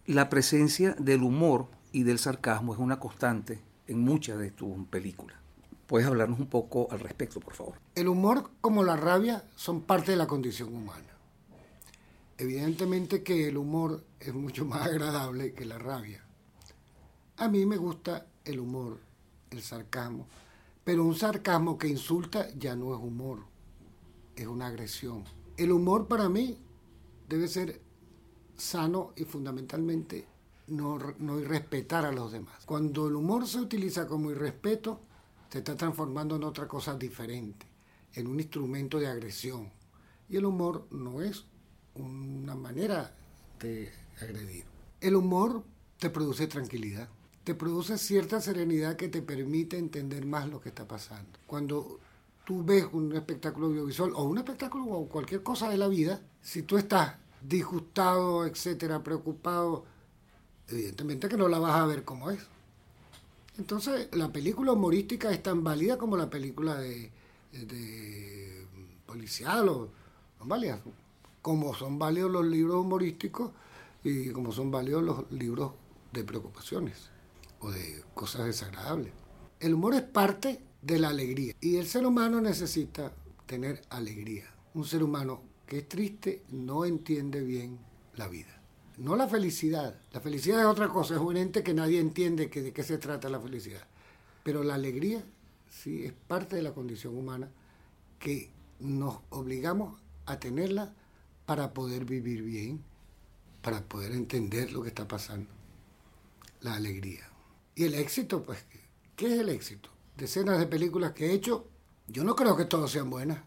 La presencia del humor y del sarcasmo es una constante en muchas de tus películas. ¿Puedes hablarnos un poco al respecto, por favor? El humor como la rabia son parte de la condición humana. Evidentemente que el humor es mucho más agradable que la rabia. A mí me gusta el humor, el sarcasmo, pero un sarcasmo que insulta ya no es humor, es una agresión. El humor para mí debe ser sano y fundamentalmente no, no irrespetar a los demás. Cuando el humor se utiliza como irrespeto, se está transformando en otra cosa diferente, en un instrumento de agresión. Y el humor no es una manera de agredir. El humor te produce tranquilidad, te produce cierta serenidad que te permite entender más lo que está pasando. Cuando tú ves un espectáculo audiovisual o un espectáculo o cualquier cosa de la vida, si tú estás disgustado, etcétera, preocupado, evidentemente que no la vas a ver como es. Entonces, la película humorística es tan válida como la película de, de policial o son válidas, como son válidos los libros humorísticos y como son válidos los libros de preocupaciones o de cosas desagradables. El humor es parte de la alegría y el ser humano necesita tener alegría. Un ser humano que es triste no entiende bien la vida. No la felicidad. La felicidad es otra cosa, es un ente que nadie entiende de qué se trata la felicidad. Pero la alegría sí es parte de la condición humana que nos obligamos a tenerla para poder vivir bien, para poder entender lo que está pasando. La alegría. Y el éxito, pues, ¿qué es el éxito? Decenas de películas que he hecho, yo no creo que todas sean buenas.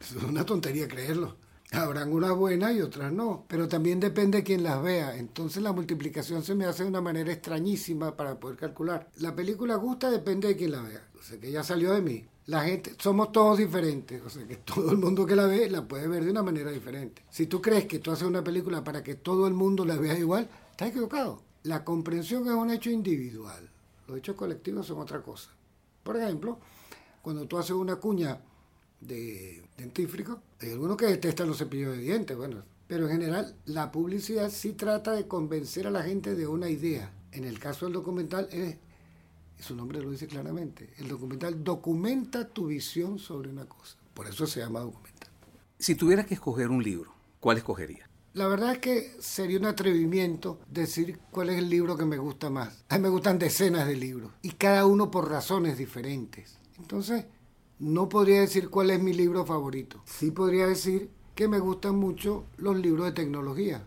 Es una tontería creerlo. Habrán unas buenas y otras no, pero también depende de quién las vea. Entonces la multiplicación se me hace de una manera extrañísima para poder calcular. La película gusta depende de quién la vea. O sea que ya salió de mí. La gente, somos todos diferentes, o sea que todo el mundo que la ve la puede ver de una manera diferente. Si tú crees que tú haces una película para que todo el mundo la vea igual, estás equivocado. La comprensión es un hecho individual, los hechos colectivos son otra cosa. Por ejemplo, cuando tú haces una cuña de dentífrico. Hay algunos que detestan los cepillos de dientes, bueno, pero en general la publicidad sí trata de convencer a la gente de una idea. En el caso del documental, es, su nombre lo dice claramente, el documental documenta tu visión sobre una cosa. Por eso se llama documental. Si tuvieras que escoger un libro, ¿cuál escogerías? La verdad es que sería un atrevimiento decir cuál es el libro que me gusta más. A mí me gustan decenas de libros y cada uno por razones diferentes. Entonces, no podría decir cuál es mi libro favorito. Sí podría decir que me gustan mucho los libros de tecnología.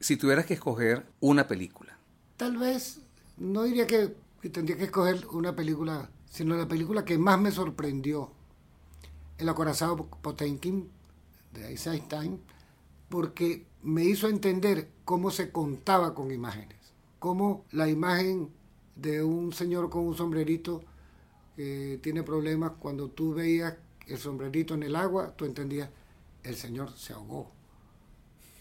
Si tuvieras que escoger una película. Tal vez, no diría que, tendría que escoger una película, sino la película que más me sorprendió. El acorazado Potemkin de Einstein, porque me hizo entender cómo se contaba con imágenes. Cómo la imagen de un señor con un sombrerito tiene problemas, cuando tú veías el sombrerito en el agua, tú entendías, el Señor se ahogó.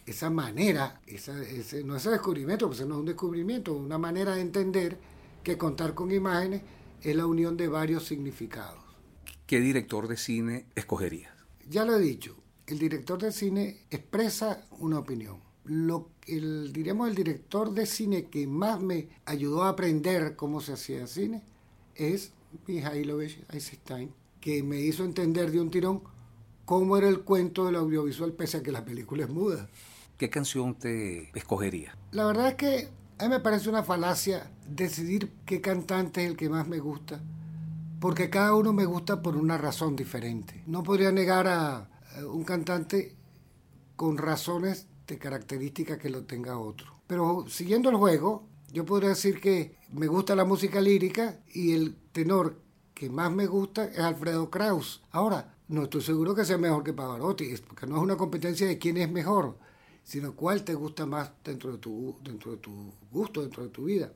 Esa manera, ese, no es un descubrimiento, pues no es un descubrimiento, una manera de entender que contar con imágenes es la unión de varios significados. ¿Qué director de cine escogerías? Ya lo he dicho, el director de cine expresa una opinión. Lo, el, diríamos el director de cine que más me ayudó a aprender cómo se hacía cine es Mihailovich Eisenstein, que me hizo entender de un tirón cómo era el cuento del audiovisual pese a que la película es muda. ¿Qué canción te escogería? La verdad es que a mí me parece una falacia decidir qué cantante es el que más me gusta, porque cada uno me gusta por una razón diferente. No podría negar a un cantante con razones de características que lo tenga otro. Pero siguiendo el juego, yo podría decir que me gusta la música lírica y el tenor que más me gusta es Alfredo Kraus. Ahora, no estoy seguro que sea mejor que Pavarotti, porque no es una competencia de quién es mejor, sino cuál te gusta más dentro de tu, dentro de tu gusto, dentro de tu vida.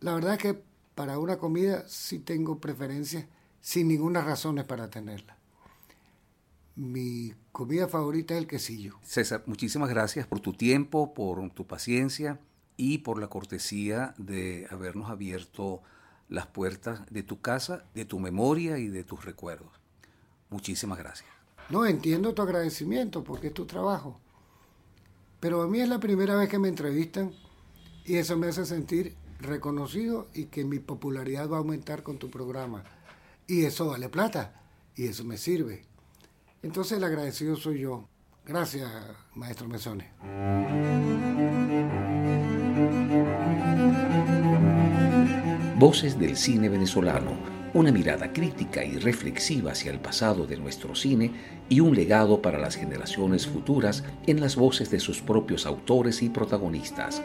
La verdad es que para una comida sí tengo preferencias sin ninguna razón para tenerla. Mi comida favorita es el quesillo. César, muchísimas gracias por tu tiempo, por tu paciencia y por la cortesía de habernos abierto las puertas de tu casa, de tu memoria y de tus recuerdos. Muchísimas gracias. No, entiendo tu agradecimiento porque es tu trabajo. Pero a mí es la primera vez que me entrevistan y eso me hace sentir reconocido y que mi popularidad va a aumentar con tu programa. Y eso vale plata y eso me sirve. Entonces el agradecido soy yo. Gracias, maestro Mesones. Voces del cine venezolano, una mirada crítica y reflexiva hacia el pasado de nuestro cine y un legado para las generaciones futuras en las voces de sus propios autores y protagonistas.